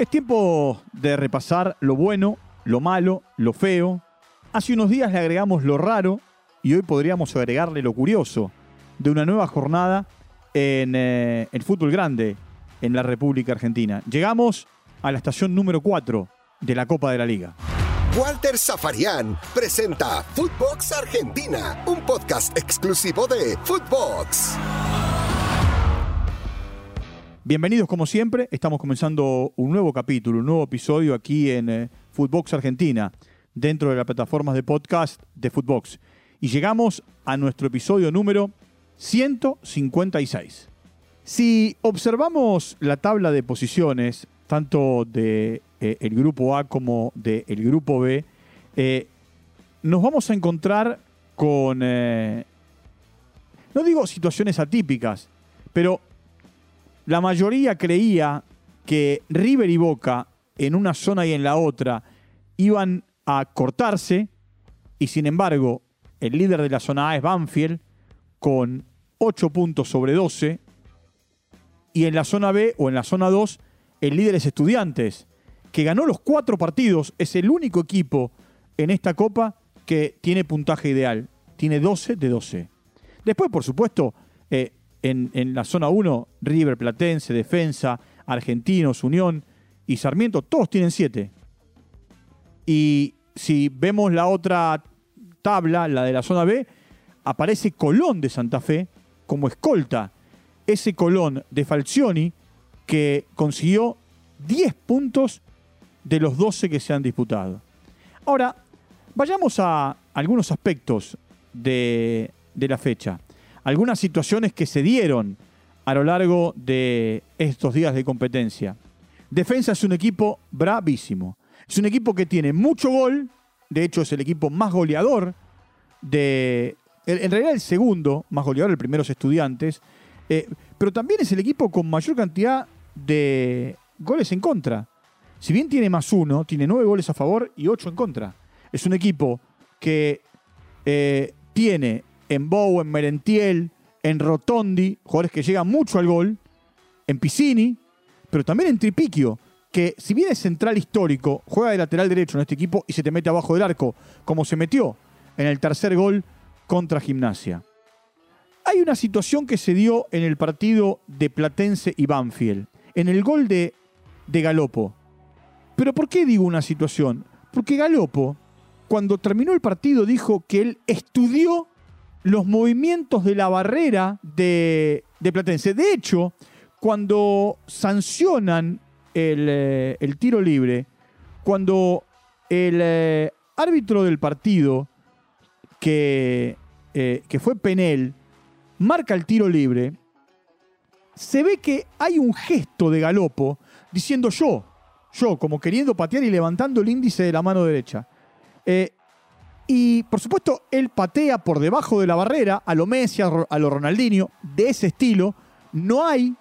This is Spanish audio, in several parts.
Es tiempo de repasar lo bueno, lo malo, lo feo. Hace unos días le agregamos lo raro y hoy podríamos agregarle lo curioso de una nueva jornada en eh, el fútbol grande en la República Argentina. Llegamos a la estación número 4 de la Copa de la Liga. Walter Zafarian presenta Footbox Argentina, un podcast exclusivo de Footbox. Bienvenidos como siempre, estamos comenzando un nuevo capítulo, un nuevo episodio aquí en eh, Footbox Argentina, dentro de las plataformas de podcast de Footbox. Y llegamos a nuestro episodio número 156. Si observamos la tabla de posiciones, tanto de, eh, grupo A como del grupo B, eh, nos vamos a encontrar con, no digo situaciones atípicas, pero la mayoría creía que River y Boca, en una zona y en la otra, iban a cortarse, y sin embargo, el líder de la zona A es Banfield, con 8 puntos sobre 12, y en la zona B o en la zona 2, el líder es Estudiantes, que ganó los cuatro partidos, es el único equipo en esta copa que tiene puntaje ideal, tiene 12 de 12. Después, por supuesto, eh, en, la zona 1, River, Platense, Defensa, Argentinos, Unión y Sarmiento, todos tienen 7. Y si vemos la otra tabla, la de la zona B, aparece Colón de Santa Fe como escolta. Ese Colón de Falcioni que consiguió 10 puntos de los 12 que se han disputado. Ahora, vayamos a algunos aspectos de, de la fecha algunas situaciones que se dieron a lo largo de estos días de competencia. Defensa es un equipo bravísimo. Es un equipo que tiene mucho gol, de hecho es el equipo más goleador de... En realidad el segundo más goleador, el primero es Estudiantes, eh, pero también es el equipo con mayor cantidad de goles en contra. Si bien tiene más uno, tiene nueve goles a favor y ocho en contra. Es un equipo que eh, tiene en Bow, en Merentiel, en Rotondi, jugadores que llegan mucho al gol, en Piscini, pero también en Tripiquio, que si bien es central histórico, juega de lateral derecho en este equipo y se te mete abajo del arco, como se metió en el tercer gol contra Gimnasia. Hay una situación que se dio en el partido de Platense y Banfield, en el gol de, de Galopo. Pero ¿por qué digo una situación? Porque Galopo, cuando terminó el partido, dijo que él estudió los movimientos de la barrera de, Platense. De hecho, cuando sancionan el, eh, tiro libre, cuando el eh, árbitro del partido, eh, que fue Penel, marca el tiro libre, se ve que hay un gesto de Galopo diciendo yo, yo, como queriendo patear y levantando el índice de la mano derecha. Y por supuesto, él patea por debajo de la barrera a lo Messi, a lo Ronaldinho, de ese estilo. No hay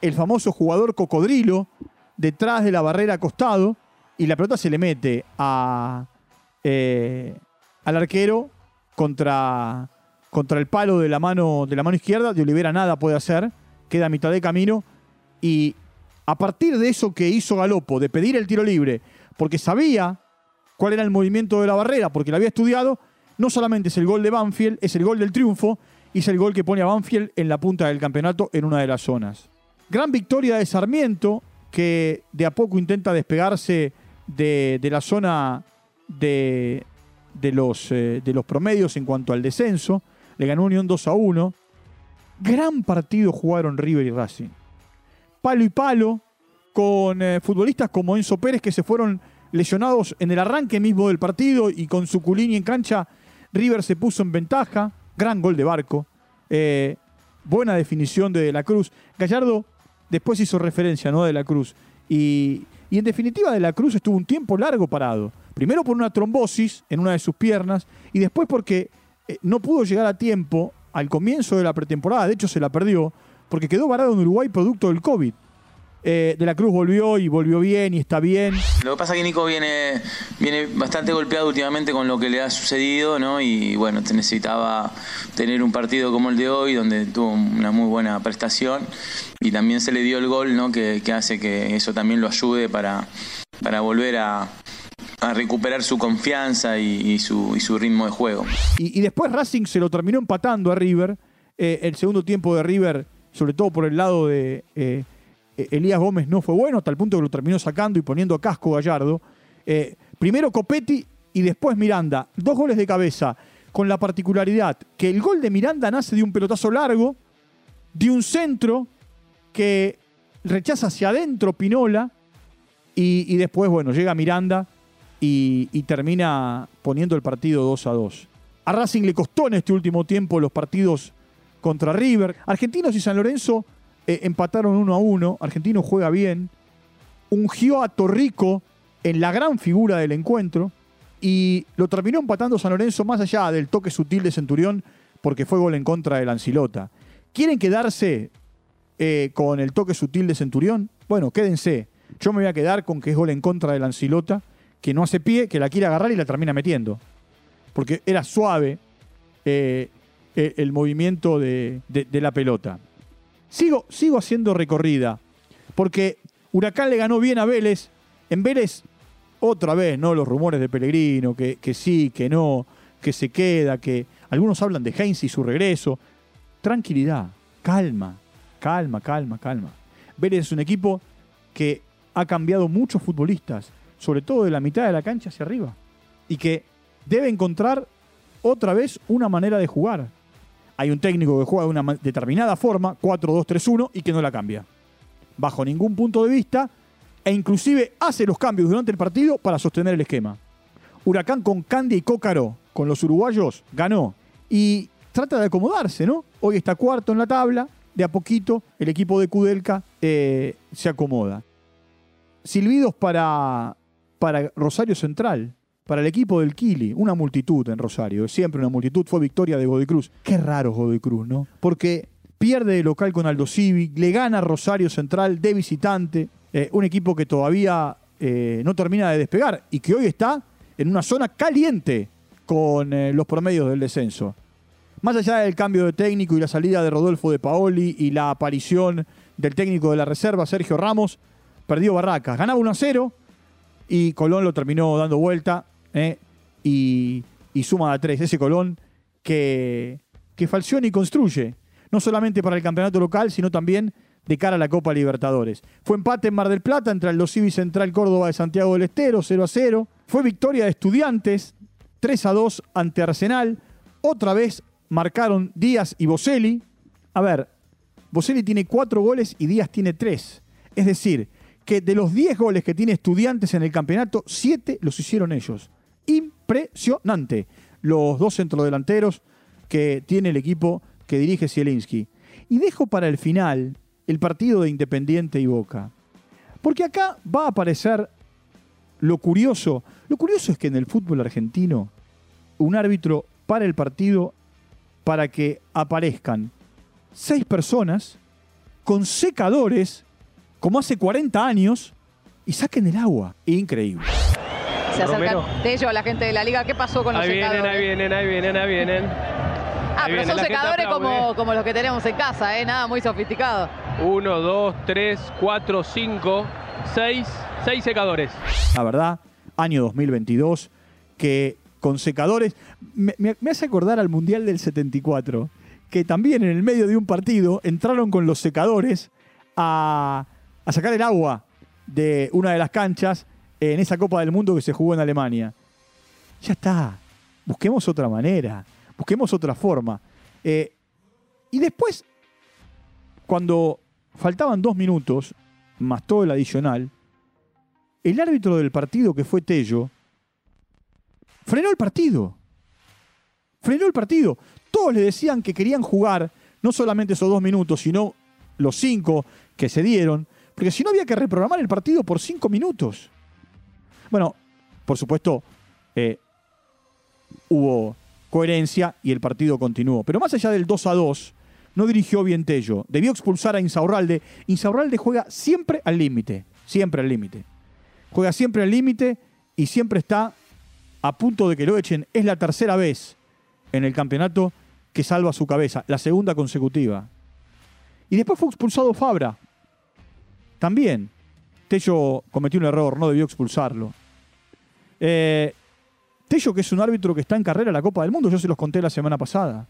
el famoso jugador cocodrilo detrás de la barrera acostado y la pelota se le mete a, eh, al arquero contra, contra el palo de la, mano, de la mano izquierda. De Olivera nada puede hacer, queda a mitad de camino. Y a partir de eso que hizo Galopo, de pedir el tiro libre, porque sabía cuál era el movimiento de la barrera, porque la había estudiado, no solamente es el gol de Banfield, es el gol del triunfo y es el gol que pone a Banfield en la punta del campeonato en una de las zonas. Gran victoria de Sarmiento, que de a poco intenta despegarse de, la zona de, los, eh, de los promedios en cuanto al descenso. Le ganó Unión 2 a 1. Gran partido jugaron River y Racing. Palo y palo, con eh, futbolistas como Enzo Pérez que se fueron lesionados en el arranque mismo del partido y con su culini en cancha, River se puso en ventaja. Gran gol de Barco. Eh, buena definición de De la Cruz. Gallardo después hizo referencia ¿no? de la Cruz. Y, en definitiva De la Cruz estuvo un tiempo largo parado. Primero por una trombosis en una de sus piernas y después porque eh, no pudo llegar a tiempo al comienzo de la pretemporada. De hecho se la perdió porque quedó varado en Uruguay producto del COVID. Eh, de la Cruz volvió y volvió bien y está bien. Lo que pasa es que Nico viene, viene bastante golpeado últimamente con lo que le ha sucedido, ¿no? Y bueno, necesitaba tener un partido como el de hoy, donde tuvo una muy buena prestación. Y también se le dio el gol, ¿no? Que, hace que eso también lo ayude para, para volver a, recuperar su confianza y, su, ritmo de juego. Y, después Racing se lo terminó empatando a River. Eh, el segundo tiempo de River, sobre todo por el lado de. Eh, Elías Gómez no fue bueno, hasta el punto que lo terminó sacando y poniendo a casco Gallardo. Eh, primero Copetti y después Miranda. Dos goles de cabeza, con la particularidad que el gol de Miranda nace de un pelotazo largo, de un centro que rechaza hacia adentro Pinola y, después, bueno, llega Miranda y, y, termina poniendo el partido 2 a 2. A Racing le costó en este último tiempo los partidos contra River. Argentinos y San Lorenzo eh, empataron uno a uno. Argentino juega bien. Ungió a Torrico en la gran figura del encuentro. Y lo terminó empatando San Lorenzo más allá del toque sutil de Centurión, porque fue gol en contra del Ancilota. ¿Quieren quedarse eh, con el toque sutil de Centurión? Bueno, quédense. Yo me voy a quedar con que es gol en contra del Ancilota, que no hace pie, que la quiere agarrar y la termina metiendo. Porque era suave eh, el movimiento de la pelota. Sigo, sigo haciendo recorrida, porque Huracán le ganó bien a Vélez. En Vélez, otra vez, ¿no? Los rumores de Pellegrino, que, que sí, que no, que se queda, que algunos hablan de Heinz y su regreso. Tranquilidad, calma, calma, calma, calma. Vélez es un equipo que ha cambiado muchos futbolistas, sobre todo de la mitad de la cancha hacia arriba, y que debe encontrar otra vez una manera de jugar hay un técnico que juega de una determinada forma, 4-2-3-1, y que no la cambia. Bajo ningún punto de vista, e inclusive hace los cambios durante el partido para sostener el esquema. Huracán con Candia y Cócaro, con los uruguayos, ganó. Y trata de acomodarse, ¿no? Hoy está cuarto en la tabla, de a poquito el equipo de Kudelka eh, se acomoda. Silbidos para, para Rosario Central para el equipo del Kili, una multitud en Rosario, siempre una multitud, fue victoria de Godoy Cruz. Qué raro Godoy Cruz, ¿no? Porque pierde de local con Aldo Civi, le gana Rosario Central de visitante, eh, un equipo que todavía eh, no termina de despegar y que hoy está en una zona caliente con eh, los promedios del descenso. Más allá del cambio de técnico y la salida de Rodolfo de Paoli y la aparición del técnico de la reserva, Sergio Ramos, perdió Barracas. Ganaba 1 a 0 y Colón lo terminó dando vuelta ¿eh? y, suma a tres. Ese Colón que, que falsiona y construye, no solamente para el campeonato local, sino también de cara a la Copa Libertadores. Fue empate en Mar del Plata entre el Civi Central Córdoba de Santiago del Estero, 0 a 0. Fue victoria de Estudiantes, 3 a 2 ante Arsenal. Otra vez marcaron Díaz y Boselli. A ver, Boselli tiene 4 goles y Díaz tiene 3. Es decir, que de los 10 goles que tiene Estudiantes en el campeonato, 7 los hicieron ellos impresionante. Los dos centrodelanteros que tiene el equipo que dirige Zielinski. Y dejo para el final el partido de Independiente y Boca. Porque acá va a aparecer lo curioso. Lo curioso es que en el fútbol argentino un árbitro para el partido para que aparezcan seis personas con secadores como hace 40 años y saquen el agua. Increíble se acercan de ellos a la gente de la liga. ¿Qué pasó con los ahí secadores? Vienen, ahí vienen, ahí vienen, ahí vienen. Ah, pero son secadores como, como, los que tenemos en casa, ¿eh? Nada muy sofisticado. Uno, dos, tres, cuatro, cinco, seis, seis secadores. La verdad, año 2022, que con secadores... Me, hace acordar al Mundial del 74, que también en el medio de un partido entraron con los secadores a, a sacar el agua de una de las canchas en esa Copa del Mundo que se jugó en Alemania. Ya está. Busquemos otra manera. Busquemos otra forma. Eh, y después, cuando faltaban dos minutos, más todo el adicional, el árbitro del partido, que fue Tello, frenó el partido. Frenó el partido. Todos le decían que querían jugar no solamente esos dos minutos, sino los cinco que se dieron, porque si no había que reprogramar el partido por cinco minutos. Bueno, por supuesto, eh, hubo coherencia y el partido continuó. Pero más allá del 2 a 2, no dirigió bien Tello. Debió expulsar a Insaurralde. Insaurralde juega siempre al límite, siempre al límite. Juega siempre al límite y siempre está a punto de que lo echen. Es la tercera vez en el campeonato que salva su cabeza, la segunda consecutiva. Y después fue expulsado Fabra. También. Tello cometió un error, no debió expulsarlo. Eh, Tello, que es un árbitro que está en carrera en la Copa del Mundo, yo se los conté la semana pasada.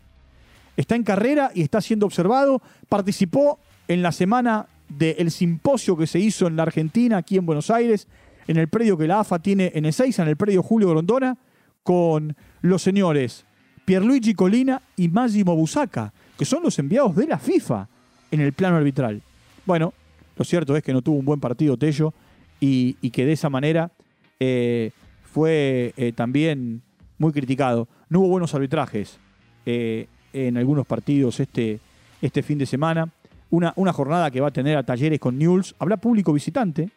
Está en carrera y está siendo observado. Participó en la semana del simposio que se hizo en la Argentina, aquí en Buenos Aires, en el predio que la AFA tiene en Ezeiza, en el predio Julio Grondona, con los señores Pierluigi Colina y Massimo Busaca, que son los enviados de la FIFA en el plano arbitral. Bueno, lo cierto es que no tuvo un buen partido Tello y, que de esa manera eh, fue eh, también muy criticado. No hubo buenos arbitrajes eh, en algunos partidos este, este fin de semana. Una, una, jornada que va a tener a talleres con Newell's. Habrá público visitante.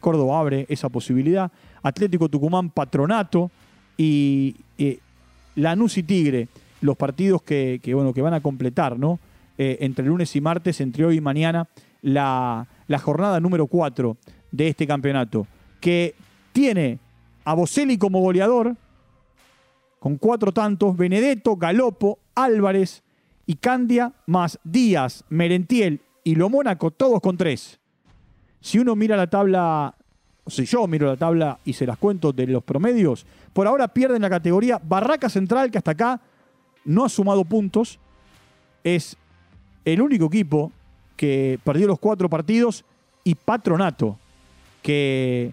Córdoba abre esa posibilidad. Atlético Tucumán Patronato y Lanús y Tigre. Los partidos que, bueno, que van a completar, ¿no? entre lunes y martes, entre hoy y mañana, la, jornada número 4 de este campeonato, que tiene a Boselli como goleador, con cuatro tantos, Benedetto, Galopo, Álvarez y Candia, más Díaz, Merentiel y Lo Mónaco, todos con tres. Si uno mira la tabla, o si yo miro la tabla y se las cuento de los promedios, por ahora pierden la categoría Barraca Central, que hasta acá no ha sumado puntos, es el único equipo que perdió los cuatro partidos, y Patronato, que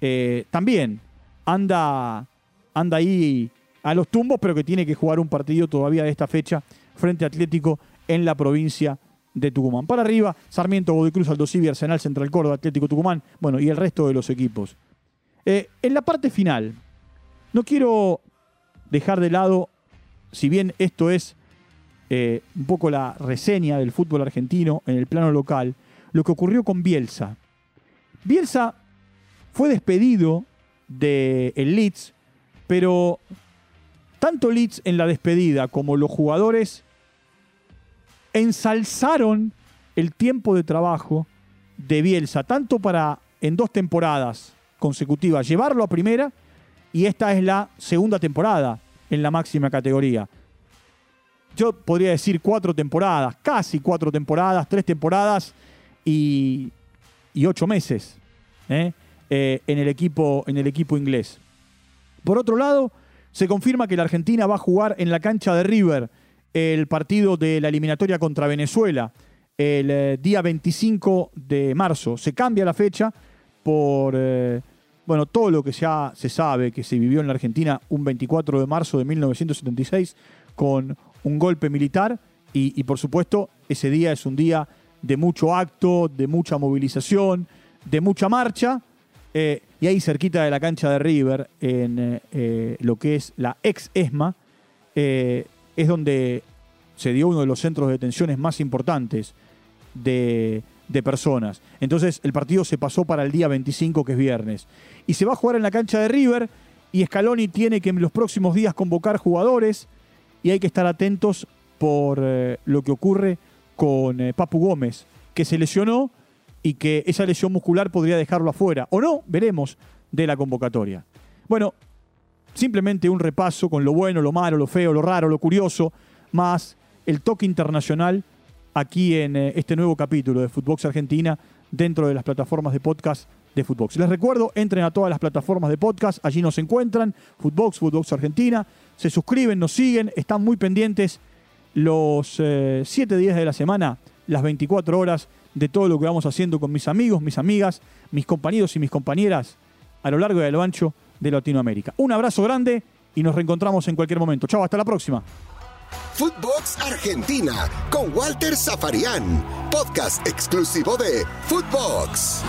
eh, también anda, anda ahí a los tumbos, pero que tiene que jugar un partido todavía de esta fecha frente a Atlético en la provincia de Tucumán. Para arriba, Sarmiento, Godoy Cruz, Aldo Arsenal, Central Córdoba, Atlético Tucumán, bueno, y el resto de los equipos. Eh, en la parte final, no quiero dejar de lado, si bien esto es eh, un poco la reseña del fútbol argentino en el plano local, lo que ocurrió con Bielsa. Bielsa fue despedido del el Leeds, pero tanto Leeds en la despedida como los jugadores ensalzaron el tiempo de trabajo de Bielsa, tanto para en dos temporadas consecutivas llevarlo a primera, y esta es la segunda temporada en la máxima categoría yo podría decir cuatro temporadas, casi cuatro temporadas, tres temporadas y, ocho meses ¿eh? Eh, en, el equipo, en el equipo inglés. Por otro lado, se confirma que la Argentina va a jugar en la cancha de River el partido de la eliminatoria contra Venezuela el eh, día 25 de marzo. Se cambia la fecha por bueno, todo lo que ya se sabe que se vivió en la Argentina un 24 de marzo de 1976 con un golpe militar y, por supuesto ese día es un día de mucho acto, de mucha movilización, de mucha marcha. Eh, y ahí cerquita de la cancha de River, en eh, eh, lo que es la ex ESMA, es donde se dio uno de los centros de detenciones más importantes de, de, personas. Entonces el partido se pasó para el día 25, que es viernes. Y se va a jugar en la cancha de River y Scaloni tiene que en los próximos días convocar jugadores y hay que estar atentos por eh, lo que ocurre con eh, Papu Gómez, que se lesionó y que esa lesión muscular podría dejarlo afuera, o no, veremos, de la convocatoria. Bueno, simplemente un repaso con lo bueno, lo malo, lo feo, lo raro, lo curioso, más el toque internacional aquí en eh, este nuevo capítulo de Footbox Argentina dentro de las plataformas de podcast de Footbox. Les recuerdo, entren a todas las plataformas de podcast, allí nos encuentran, Footbox, Footbox Argentina, se suscriben, nos siguen, están muy pendientes los eh, siete días de la semana, las 24 horas de todo lo que vamos haciendo con mis amigos, mis amigas, mis compañeros y mis compañeras a lo largo y a lo ancho de Latinoamérica. Un abrazo grande y nos reencontramos en cualquier momento. Chao, hasta la próxima. Footbox Argentina con Walter Zafarian, podcast exclusivo de Footbox.